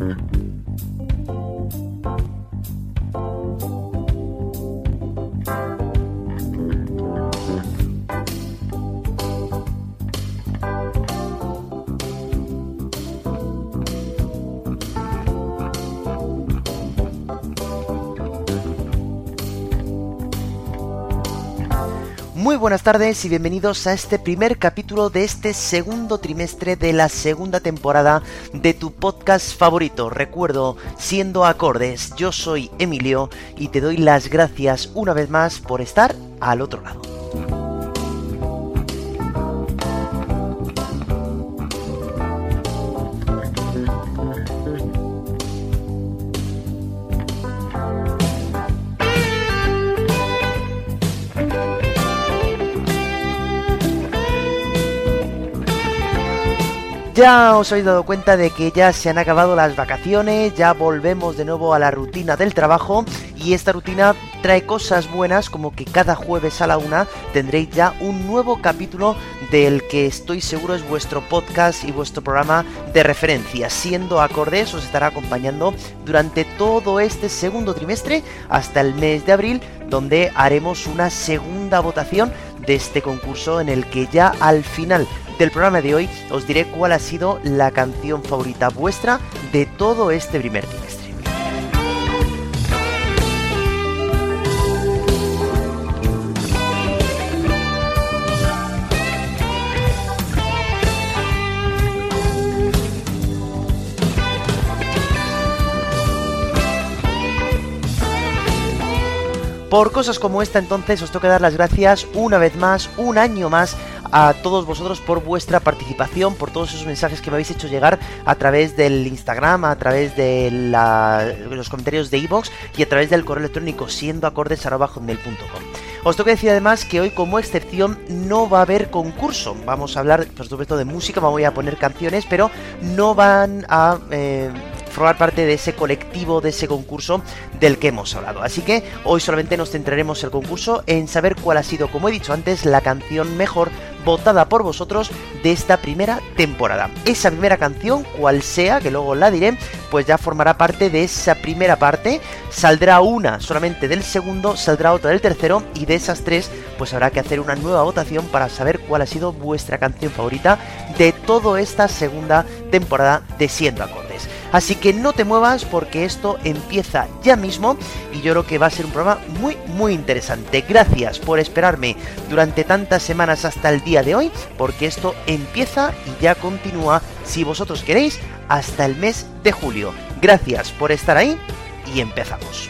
Mm-hmm. Buenas tardes y bienvenidos a este primer capítulo de este segundo trimestre de la segunda temporada de tu podcast favorito. Recuerdo, siendo acordes, yo soy Emilio y te doy las gracias una vez más por estar al otro lado. Ya os habéis dado cuenta de que ya se han acabado las vacaciones, ya volvemos de nuevo a la rutina del trabajo y esta rutina trae cosas buenas como que cada jueves a la una tendréis ya un nuevo capítulo del que estoy seguro es vuestro podcast y vuestro programa de referencia. Siendo acordes os estará acompañando durante todo este segundo trimestre hasta el mes de abril donde haremos una segunda votación de este concurso en el que ya al final del programa de hoy os diré cuál ha sido la canción favorita vuestra de todo este primer trimestre. Por cosas como esta entonces os que dar las gracias una vez más, un año más a todos vosotros por vuestra participación, por todos esos mensajes que me habéis hecho llegar a través del Instagram, a través de los comentarios de iVoox y a través del correo electrónico siendo. Os tengo que decir además que hoy como excepción no va a haber concurso. Vamos a hablar, por supuesto, de música, me voy a poner canciones, pero no van a... Eh, formar parte de ese colectivo, de ese concurso del que hemos hablado. Así que hoy solamente nos centraremos el concurso en saber cuál ha sido, como he dicho antes, la canción mejor votada por vosotros de esta primera temporada. Esa primera canción, cual sea, que luego la diré, pues ya formará parte de esa primera parte. Saldrá una solamente del segundo, saldrá otra del tercero y de esas tres pues habrá que hacer una nueva votación para saber cuál ha sido vuestra canción favorita de toda esta segunda temporada de Siendo Acordes. Así que no te muevas porque esto empieza ya mismo y yo creo que va a ser un programa muy muy interesante. Gracias por esperarme durante tantas semanas hasta el día de hoy porque esto empieza y ya continúa si vosotros queréis hasta el mes de julio. Gracias por estar ahí y empezamos.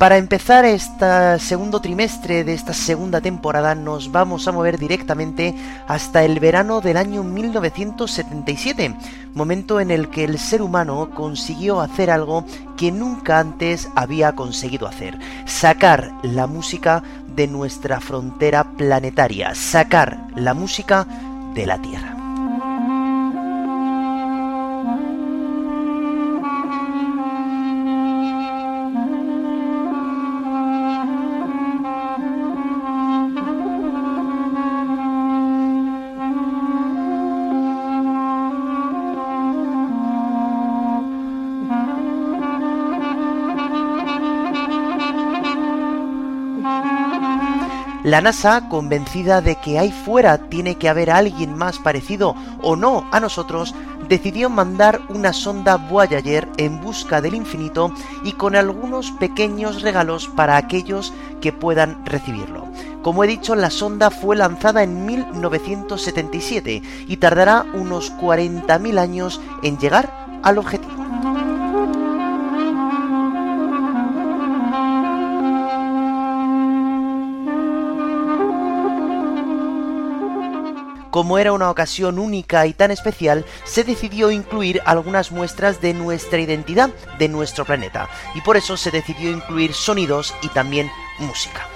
Para empezar este segundo trimestre de esta segunda temporada nos vamos a mover directamente hasta el verano del año 1977, momento en el que el ser humano consiguió hacer algo que nunca antes había conseguido hacer, sacar la música de nuestra frontera planetaria, sacar la música de la Tierra. La NASA, convencida de que ahí fuera tiene que haber alguien más parecido o no a nosotros, decidió mandar una sonda Voyager en busca del infinito y con algunos pequeños regalos para aquellos que puedan recibirlo. Como he dicho, la sonda fue lanzada en 1977 y tardará unos 40.000 años en llegar al objetivo. Como era una ocasión única y tan especial, se decidió incluir algunas muestras de nuestra identidad, de nuestro planeta, y por eso se decidió incluir sonidos y también música.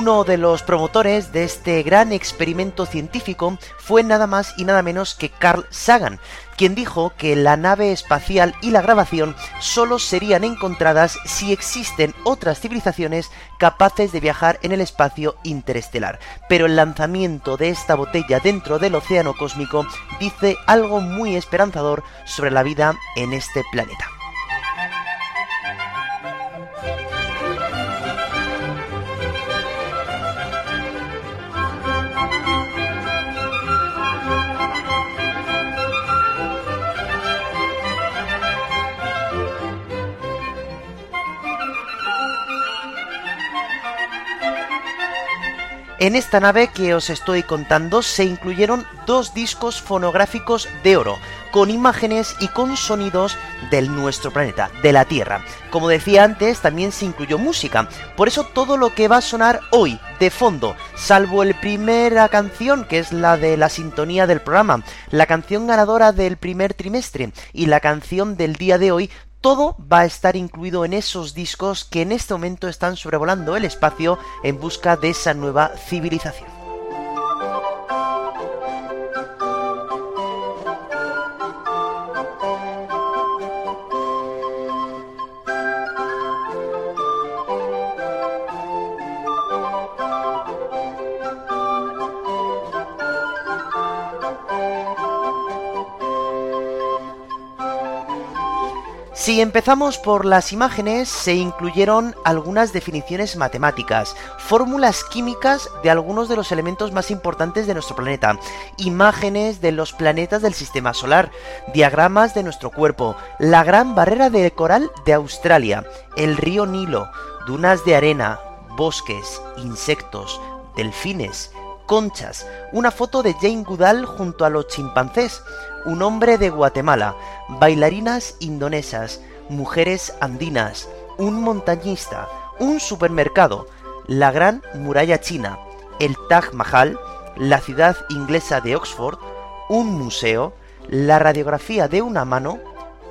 Uno de los promotores de este gran experimento científico fue nada más y nada menos que Carl Sagan, quien dijo que la nave espacial y la grabación solo serían encontradas si existen otras civilizaciones capaces de viajar en el espacio interestelar. Pero el lanzamiento de esta botella dentro del océano cósmico dice algo muy esperanzador sobre la vida en este planeta. En esta nave que os estoy contando se incluyeron dos discos fonográficos de oro, con imágenes y con sonidos del nuestro planeta, de la Tierra. Como decía antes, también se incluyó música, por eso todo lo que va a sonar hoy, de fondo, salvo el primera canción, que es la de la sintonía del programa, la canción ganadora del primer trimestre y la canción del día de hoy, todo va a estar incluido en esos discos que en este momento están sobrevolando el espacio en busca de esa nueva civilización. Si empezamos por las imágenes, se incluyeron algunas definiciones matemáticas, fórmulas químicas de algunos de los elementos más importantes de nuestro planeta, imágenes de los planetas del sistema solar, diagramas de nuestro cuerpo, la gran barrera de coral de Australia, el río Nilo, dunas de arena, bosques, insectos, delfines, conchas, una foto de Jane Goodall junto a los chimpancés, un hombre de Guatemala, bailarinas indonesas, mujeres andinas, un montañista, un supermercado, la Gran Muralla China, el Taj Mahal, la ciudad inglesa de Oxford, un museo, la radiografía de una mano,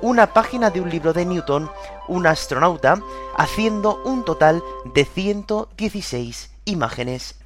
una página de un libro de Newton, un astronauta, haciendo un total de 116 imágenes.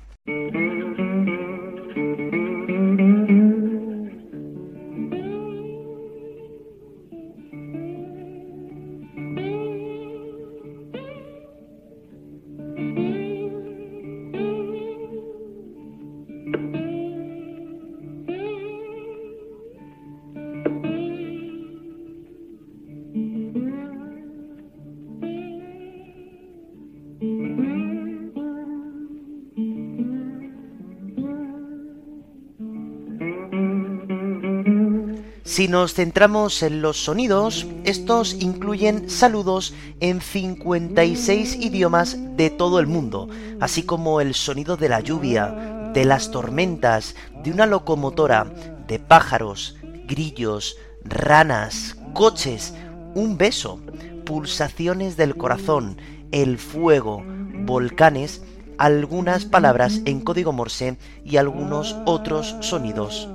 Si nos centramos en los sonidos, estos incluyen saludos en 56 idiomas de todo el mundo, así como el sonido de la lluvia, de las tormentas, de una locomotora, de pájaros, grillos, ranas, coches, un beso, pulsaciones del corazón, el fuego, volcanes, algunas palabras en código morse y algunos otros sonidos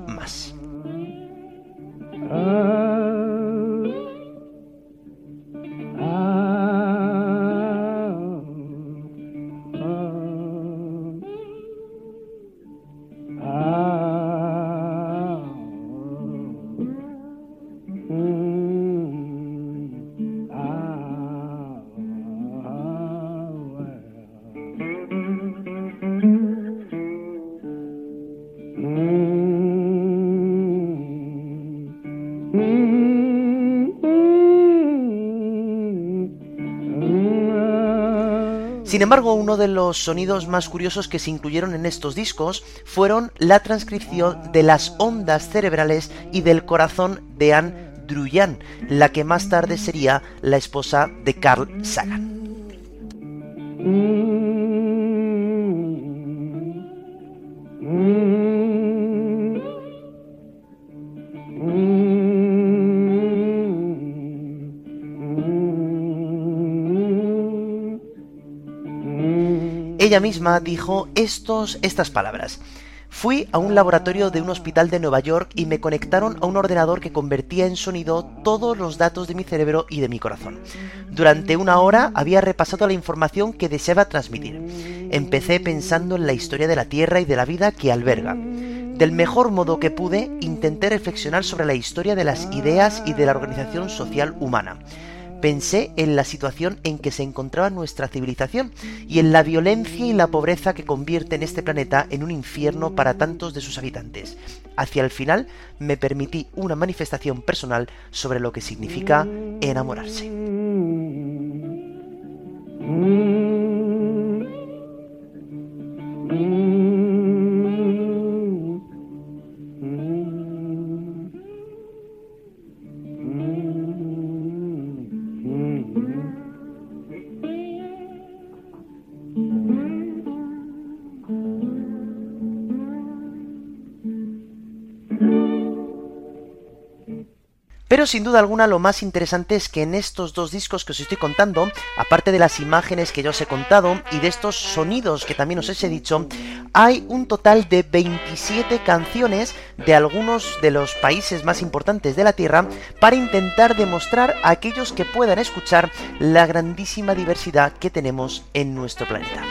Uh... Sin embargo, uno de los sonidos más curiosos que se incluyeron en estos discos fueron la transcripción de las ondas cerebrales y del corazón de Anne Druyan, la que más tarde sería la esposa de Carl Sagan. Ella misma dijo estos, estas palabras. Fui a un laboratorio de un hospital de Nueva York y me conectaron a un ordenador que convertía en sonido todos los datos de mi cerebro y de mi corazón. Durante una hora había repasado la información que deseaba transmitir. Empecé pensando en la historia de la Tierra y de la vida que alberga. Del mejor modo que pude, intenté reflexionar sobre la historia de las ideas y de la organización social humana. Pensé en la situación en que se encontraba nuestra civilización y en la violencia y la pobreza que convierten este planeta en un infierno para tantos de sus habitantes. Hacia el final me permití una manifestación personal sobre lo que significa enamorarse. Pero sin duda alguna lo más interesante es que en estos dos discos que os estoy contando, aparte de las imágenes que yo os he contado y de estos sonidos que también os he dicho, hay un total de 27 canciones de algunos de los países más importantes de la Tierra para intentar demostrar a aquellos que puedan escuchar la grandísima diversidad que tenemos en nuestro planeta.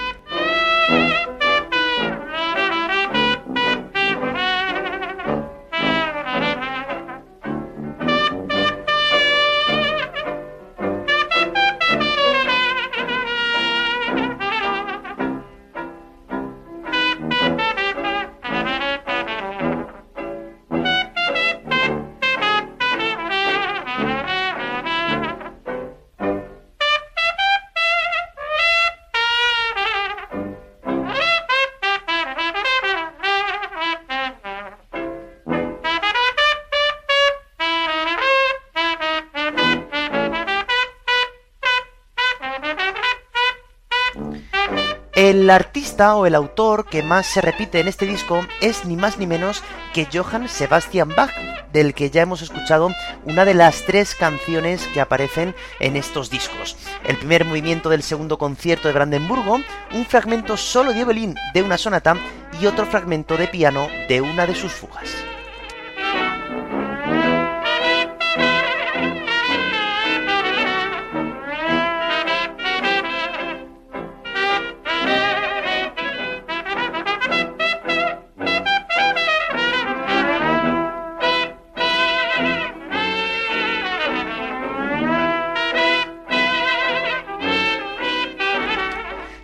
El artista o el autor que más se repite en este disco es ni más ni menos que Johann Sebastian Bach, del que ya hemos escuchado una de las tres canciones que aparecen en estos discos. El primer movimiento del segundo concierto de Brandenburgo, un fragmento solo de violín de una sonata y otro fragmento de piano de una de sus fugas.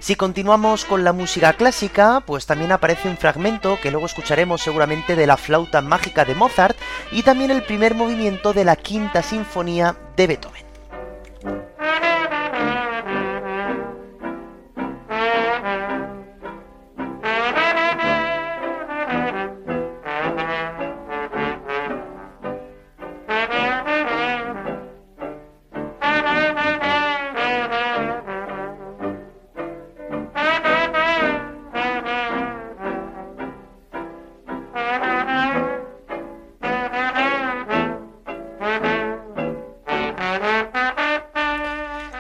Si continuamos con la música clásica, pues también aparece un fragmento que luego escucharemos seguramente de la flauta mágica de Mozart y también el primer movimiento de la quinta sinfonía de Beethoven.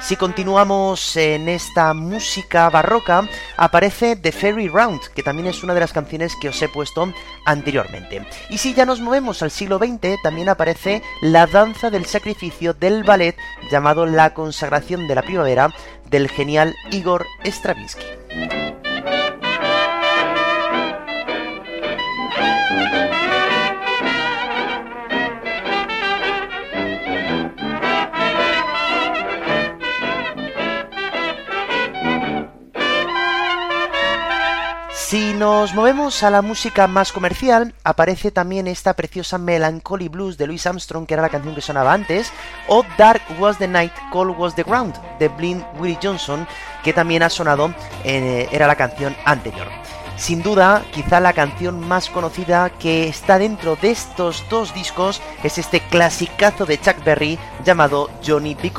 Si continuamos en esta música barroca, aparece The Fairy Round, que también es una de las canciones que os he puesto anteriormente. Y si ya nos movemos al siglo XX, también aparece la danza del sacrificio del ballet llamado La consagración de la primavera del genial Igor Stravinsky. Nos movemos a la música más comercial, aparece también esta preciosa Melancholy Blues de Louis Armstrong, que era la canción que sonaba antes, o Dark Was the Night, Cold Was the Ground de Blind Willie Johnson, que también ha sonado, eh, era la canción anterior. Sin duda, quizá la canción más conocida que está dentro de estos dos discos es este clasicazo de Chuck Berry llamado Johnny B.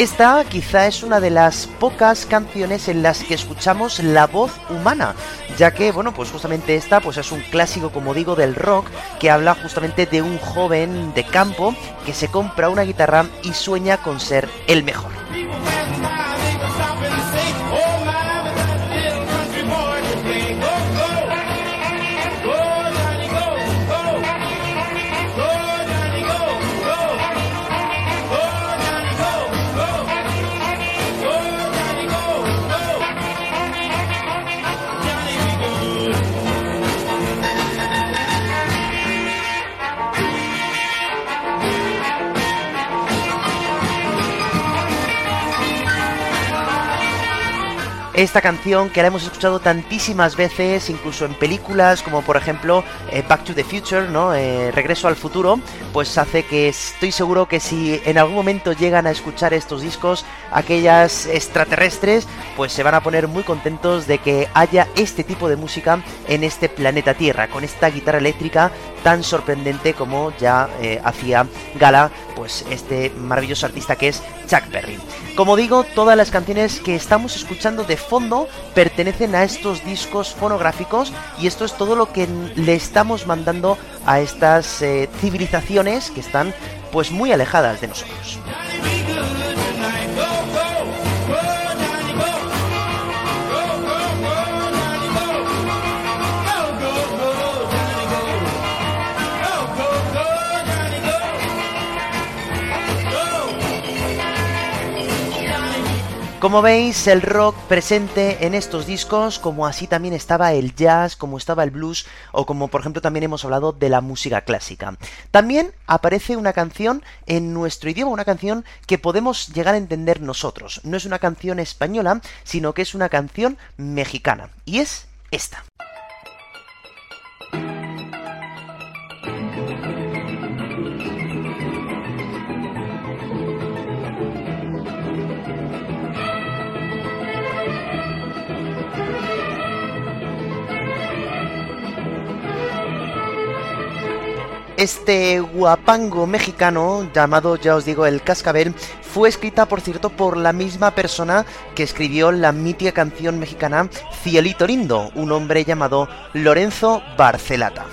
Esta quizá es una de las pocas canciones en las que escuchamos la voz humana, ya que, bueno, pues justamente esta pues es un clásico, como digo, del rock que habla justamente de un joven de campo que se compra una guitarra y sueña con ser el mejor. Esta canción que la hemos escuchado tantísimas veces, incluso en películas como por ejemplo eh, Back to the Future, ¿no? Eh, Regreso al futuro, pues hace que estoy seguro que si en algún momento llegan a escuchar estos discos, aquellas extraterrestres, pues se van a poner muy contentos de que haya este tipo de música en este planeta Tierra, con esta guitarra eléctrica tan sorprendente como ya eh, hacía gala pues este maravilloso artista que es Chuck Berry. Como digo, todas las canciones que estamos escuchando de fondo pertenecen a estos discos fonográficos y esto es todo lo que le estamos mandando a estas eh, civilizaciones que están pues muy alejadas de nosotros. Como veis, el rock presente en estos discos, como así también estaba el jazz, como estaba el blues, o como por ejemplo también hemos hablado de la música clásica. También aparece una canción en nuestro idioma, una canción que podemos llegar a entender nosotros. No es una canción española, sino que es una canción mexicana. Y es esta. Este guapango mexicano, llamado ya os digo el Cascabel, fue escrita por cierto por la misma persona que escribió la mítica canción mexicana Cielito Lindo, un hombre llamado Lorenzo Barcelata.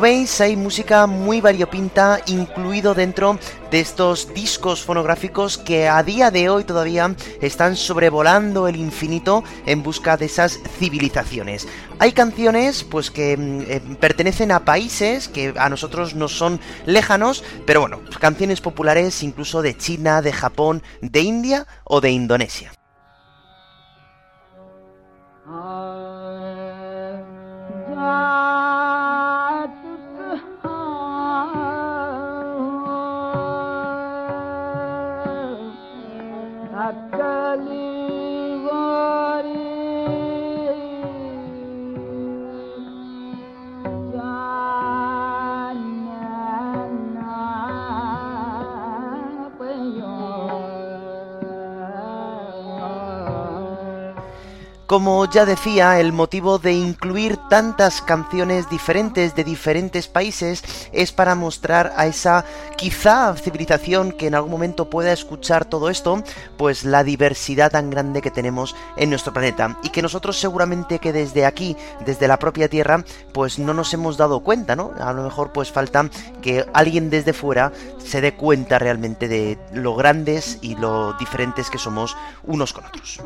Veis, hay música muy variopinta incluido dentro de estos discos fonográficos que a día de hoy todavía están sobrevolando el infinito en busca de esas civilizaciones. Hay canciones pues que mm, eh, pertenecen a países que a nosotros no son lejanos, pero bueno, canciones populares incluso de China, de Japón, de India o de Indonesia. Como ya decía, el motivo de incluir tantas canciones diferentes de diferentes países es para mostrar a esa quizá civilización que en algún momento pueda escuchar todo esto, pues la diversidad tan grande que tenemos en nuestro planeta y que nosotros seguramente que desde aquí, desde la propia Tierra, pues no nos hemos dado cuenta, ¿no? A lo mejor pues falta que alguien desde fuera se dé cuenta realmente de lo grandes y lo diferentes que somos unos con otros.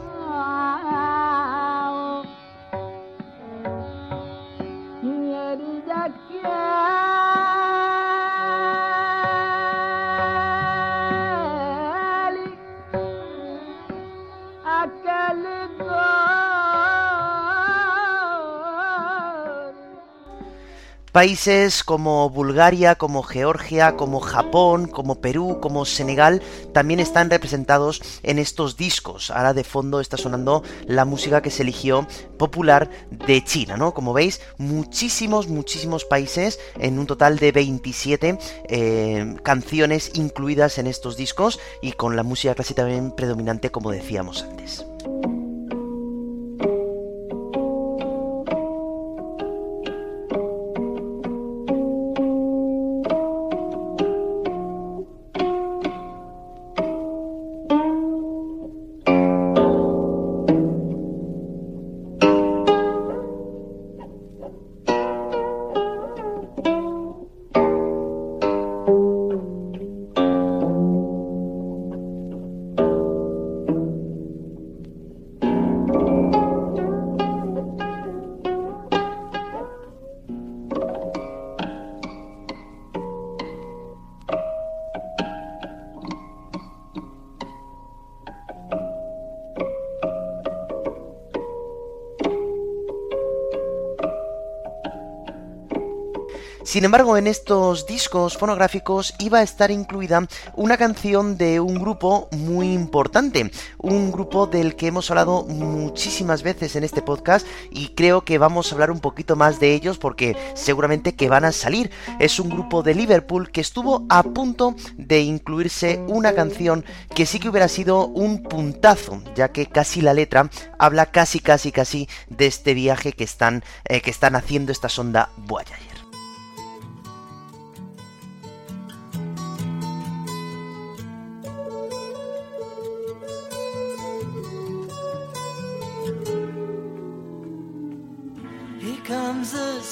Países como Bulgaria, como Georgia, como Japón, como Perú, como Senegal también están representados en estos discos. Ahora de fondo está sonando la música que se eligió popular de China, ¿no? Como veis, muchísimos, muchísimos países, en un total de 27 eh, canciones incluidas en estos discos y con la música clásica también predominante como decíamos antes. Sin embargo, en estos discos fonográficos iba a estar incluida una canción de un grupo muy importante, un grupo del que hemos hablado muchísimas veces en este podcast y creo que vamos a hablar un poquito más de ellos porque seguramente que van a salir. Es un grupo de Liverpool que estuvo a punto de incluirse una canción que sí que hubiera sido un puntazo, ya que casi la letra habla casi casi casi de este viaje que están, eh, que están haciendo esta sonda Voyager.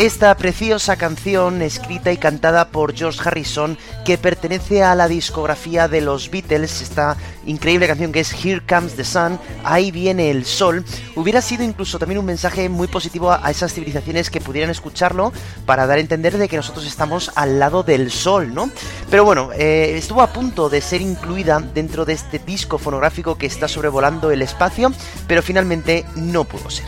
Esta preciosa canción escrita y cantada por George Harrison que pertenece a la discografía de los Beatles, esta increíble canción que es Here Comes the Sun, ahí viene el sol, hubiera sido incluso también un mensaje muy positivo a esas civilizaciones que pudieran escucharlo para dar a entender de que nosotros estamos al lado del sol, ¿no? Pero bueno, eh, estuvo a punto de ser incluida dentro de este disco fonográfico que está sobrevolando el espacio, pero finalmente no pudo ser.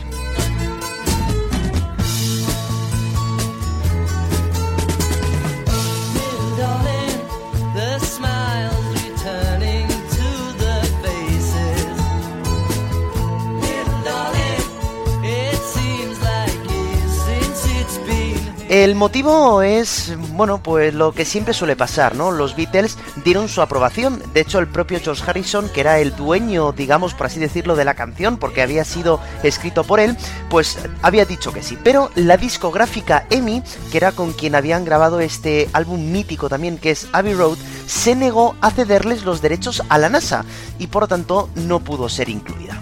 El motivo es, bueno, pues lo que siempre suele pasar, ¿no? Los Beatles dieron su aprobación. De hecho, el propio George Harrison, que era el dueño, digamos, por así decirlo, de la canción, porque había sido escrito por él, pues había dicho que sí. Pero la discográfica EMI, que era con quien habían grabado este álbum mítico también, que es Abbey Road, se negó a cederles los derechos a la NASA y por lo tanto no pudo ser incluida.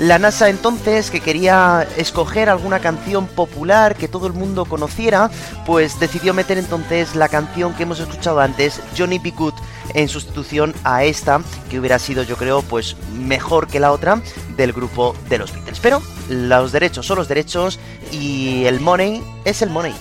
La NASA entonces, que quería escoger alguna canción popular que todo el mundo conociera, pues decidió meter entonces la canción que hemos escuchado antes, Johnny B. Good, en sustitución a esta, que hubiera sido yo creo pues mejor que la otra del grupo de los Beatles. Pero los derechos son los derechos y el money es el money.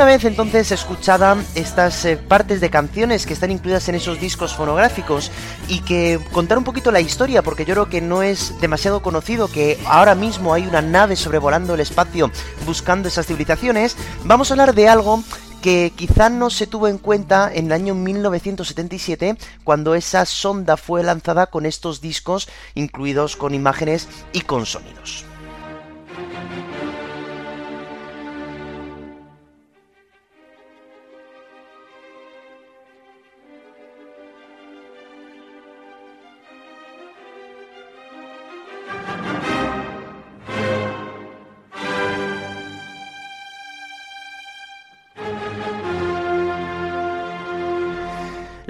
Una vez entonces escuchada estas eh, partes de canciones que están incluidas en esos discos fonográficos y que contar un poquito la historia, porque yo creo que no es demasiado conocido que ahora mismo hay una nave sobrevolando el espacio buscando esas civilizaciones, vamos a hablar de algo que quizá no se tuvo en cuenta en el año 1977 cuando esa sonda fue lanzada con estos discos incluidos con imágenes y con sonidos.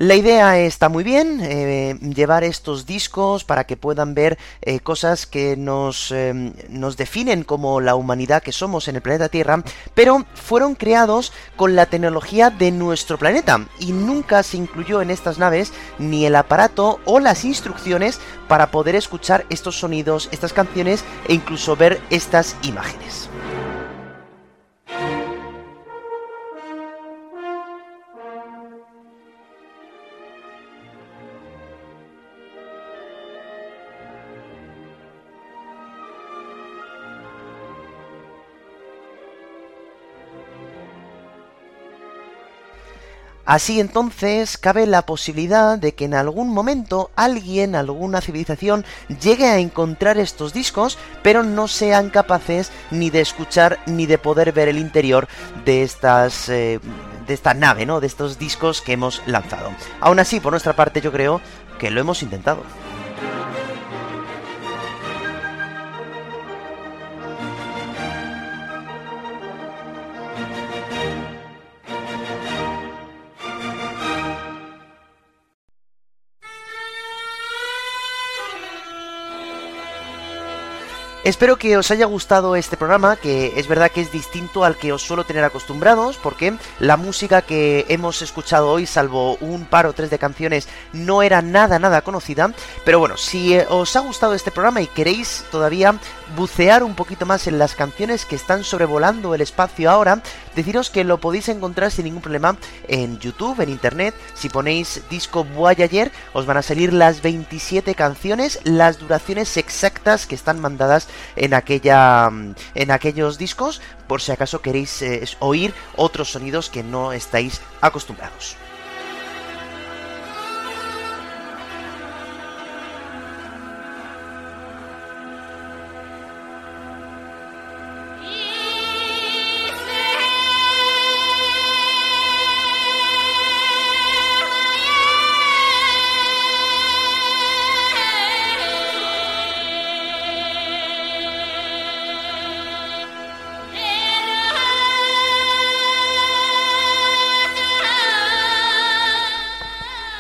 La idea está muy bien, eh, llevar estos discos para que puedan ver eh, cosas que nos, eh, nos definen como la humanidad que somos en el planeta Tierra, pero fueron creados con la tecnología de nuestro planeta y nunca se incluyó en estas naves ni el aparato o las instrucciones para poder escuchar estos sonidos, estas canciones e incluso ver estas imágenes. Así entonces cabe la posibilidad de que en algún momento alguien, alguna civilización, llegue a encontrar estos discos, pero no sean capaces ni de escuchar ni de poder ver el interior de estas. Eh, de esta nave, ¿no? De estos discos que hemos lanzado. Aún así, por nuestra parte, yo creo que lo hemos intentado. Espero que os haya gustado este programa, que es verdad que es distinto al que os suelo tener acostumbrados, porque la música que hemos escuchado hoy, salvo un par o tres de canciones, no era nada, nada conocida. Pero bueno, si eh, os ha gustado este programa y queréis todavía bucear un poquito más en las canciones que están sobrevolando el espacio ahora, deciros que lo podéis encontrar sin ningún problema en YouTube, en Internet. Si ponéis disco Voyager, os van a salir las 27 canciones, las duraciones exactas que están mandadas en aquella en aquellos discos por si acaso queréis eh, oír otros sonidos que no estáis acostumbrados.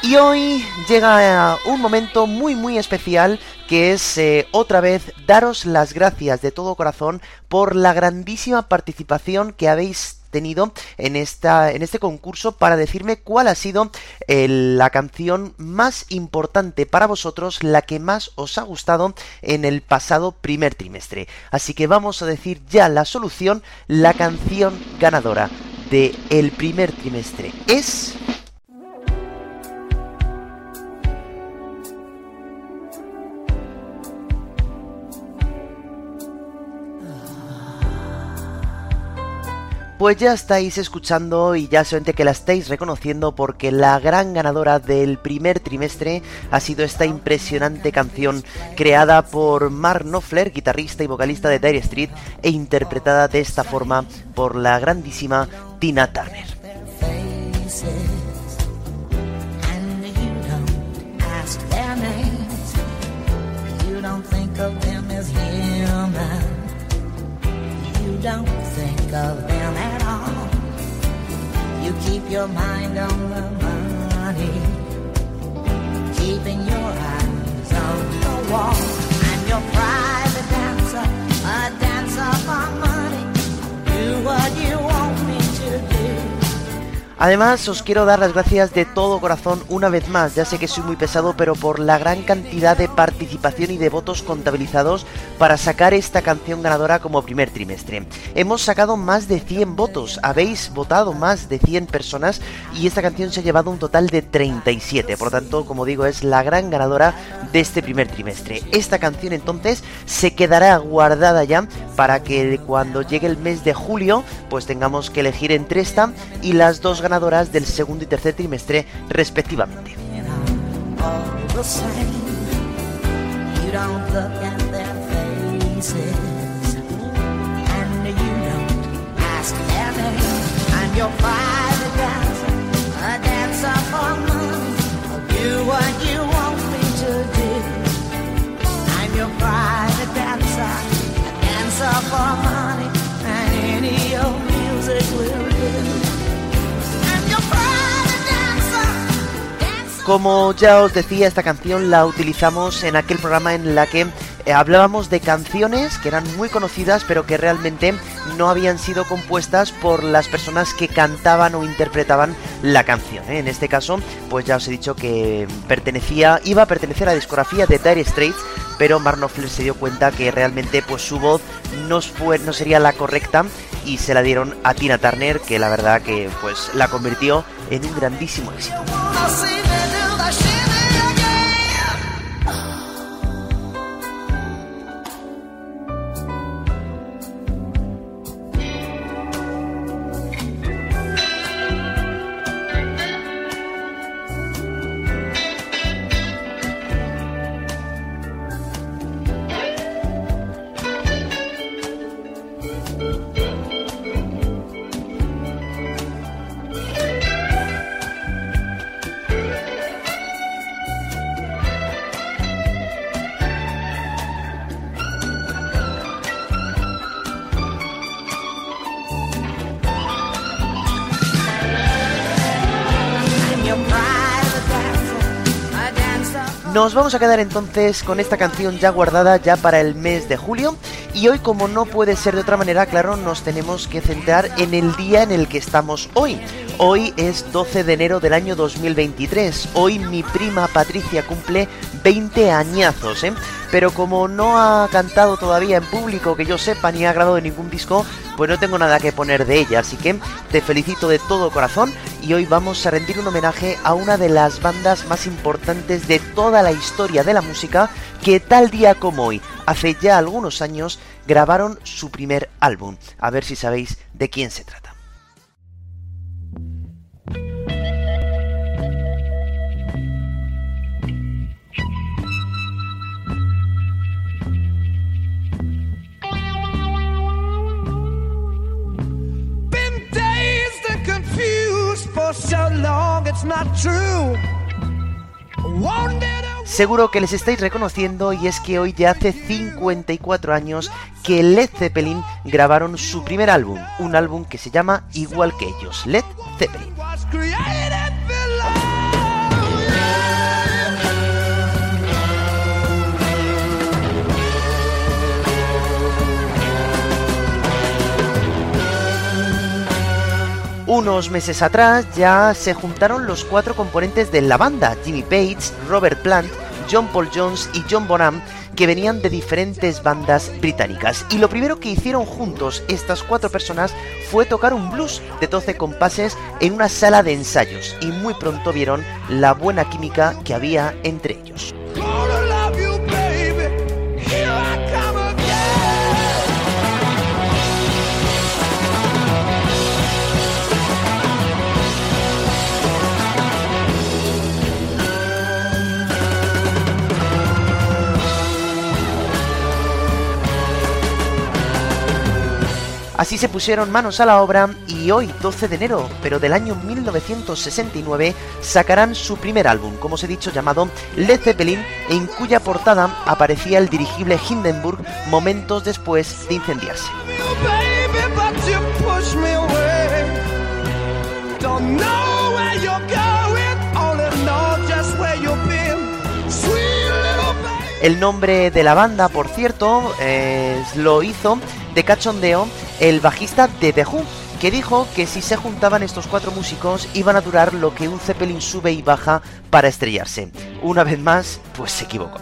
Y hoy llega un momento muy muy especial que es eh, otra vez daros las gracias de todo corazón por la grandísima participación que habéis tenido en esta en este concurso para decirme cuál ha sido eh, la canción más importante para vosotros, la que más os ha gustado en el pasado primer trimestre. Así que vamos a decir ya la solución, la canción ganadora de el primer trimestre es Pues ya estáis escuchando y ya solamente que la estáis reconociendo porque la gran ganadora del primer trimestre ha sido esta impresionante canción creada por Mark Knopfler, guitarrista y vocalista de Dire Street, e interpretada de esta forma por la grandísima Tina Turner. Keep your mind on the money, keeping your eyes on the wall. I'm your private Además, os quiero dar las gracias de todo corazón una vez más, ya sé que soy muy pesado, pero por la gran cantidad de participación y de votos contabilizados para sacar esta canción ganadora como primer trimestre. Hemos sacado más de 100 votos, habéis votado más de 100 personas y esta canción se ha llevado un total de 37, por lo tanto, como digo, es la gran ganadora de este primer trimestre. Esta canción entonces se quedará guardada ya para que cuando llegue el mes de julio, pues tengamos que elegir entre esta y las dos ganadoras ganadoras del segundo y tercer trimestre respectivamente. for Como ya os decía, esta canción la utilizamos en aquel programa en la que eh, hablábamos de canciones que eran muy conocidas pero que realmente no habían sido compuestas por las personas que cantaban o interpretaban la canción. ¿eh? En este caso, pues ya os he dicho que pertenecía, iba a pertenecer a la discografía de Dire Straits, pero Mark Knopfler se dio cuenta que realmente pues su voz no, fue, no sería la correcta y se la dieron a Tina Turner, que la verdad que pues la convirtió en un grandísimo éxito. Nos vamos a quedar entonces con esta canción ya guardada ya para el mes de julio y hoy como no puede ser de otra manera, claro, nos tenemos que centrar en el día en el que estamos hoy. Hoy es 12 de enero del año 2023. Hoy mi prima Patricia cumple 20 añazos, ¿eh? Pero como no ha cantado todavía en público que yo sepa ni ha grabado ningún disco, pues no tengo nada que poner de ella. Así que te felicito de todo corazón y hoy vamos a rendir un homenaje a una de las bandas más importantes de toda la historia de la música que tal día como hoy, hace ya algunos años, grabaron su primer álbum. A ver si sabéis de quién se trata. Seguro que les estáis reconociendo y es que hoy ya hace 54 años que Led Zeppelin grabaron su primer álbum, un álbum que se llama igual que ellos, Led Zeppelin. Unos meses atrás ya se juntaron los cuatro componentes de la banda, Jimmy Page, Robert Plant, John Paul Jones y John Bonham, que venían de diferentes bandas británicas. Y lo primero que hicieron juntos estas cuatro personas fue tocar un blues de 12 compases en una sala de ensayos y muy pronto vieron la buena química que había entre ellos. Así se pusieron manos a la obra y hoy, 12 de enero, pero del año 1969, sacarán su primer álbum, como os he dicho, llamado Led Zeppelin, en cuya portada aparecía el dirigible Hindenburg momentos después de incendiarse. El nombre de la banda, por cierto, lo hizo de cachondeo el bajista de The que dijo que si se juntaban estos cuatro músicos iban a durar lo que un Zeppelin sube y baja para estrellarse. Una vez más, pues se equivocó.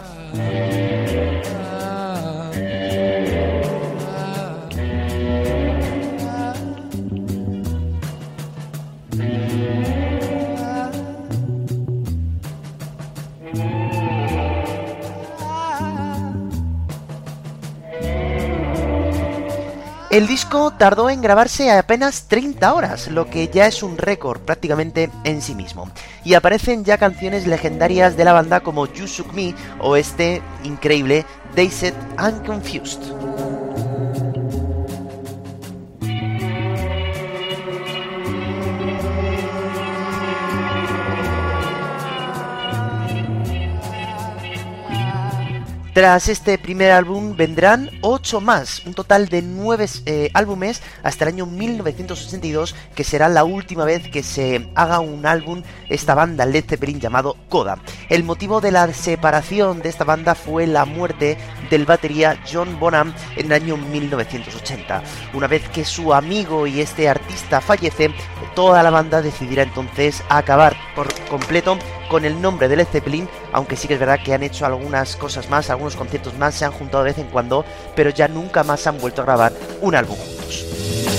El disco tardó en grabarse apenas 30 horas, lo que ya es un récord prácticamente en sí mismo. Y aparecen ya canciones legendarias de la banda como You Shook Me o este increíble Dazed and Confused. Tras este primer álbum vendrán 8 más, un total de 9 eh, álbumes hasta el año 1982, que será la última vez que se haga un álbum esta banda Led Zeppelin llamado Coda. El motivo de la separación de esta banda fue la muerte del batería John Bonham en el año 1980. Una vez que su amigo y este artista fallece, toda la banda decidirá entonces acabar por completo con el nombre de Led Zeppelin, aunque sí que es verdad que han hecho algunas cosas más, algunos conciertos más, se han juntado de vez en cuando, pero ya nunca más han vuelto a grabar un álbum juntos.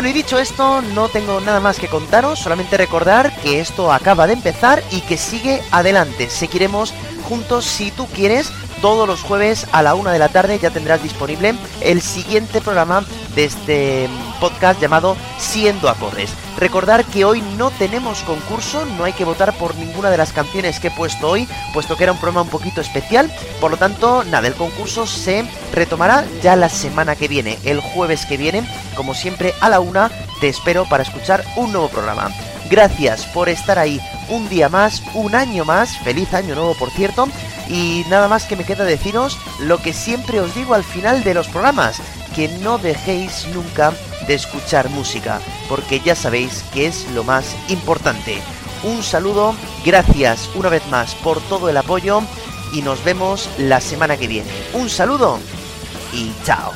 Bueno, y dicho esto, no tengo nada más que contaros, solamente recordar que esto acaba de empezar y que sigue adelante. Seguiremos juntos si tú quieres. Todos los jueves a la una de la tarde ya tendrás disponible el siguiente programa de este podcast llamado Siendo Acordes. Recordar que hoy no tenemos concurso, no hay que votar por ninguna de las canciones que he puesto hoy, puesto que era un programa un poquito especial. Por lo tanto, nada, el concurso se retomará ya la semana que viene, el jueves que viene, como siempre a la una, te espero para escuchar un nuevo programa. Gracias por estar ahí un día más, un año más, feliz año nuevo por cierto, y nada más que me queda deciros lo que siempre os digo al final de los programas, que no dejéis nunca de escuchar música, porque ya sabéis que es lo más importante. Un saludo, gracias una vez más por todo el apoyo y nos vemos la semana que viene. Un saludo y chao.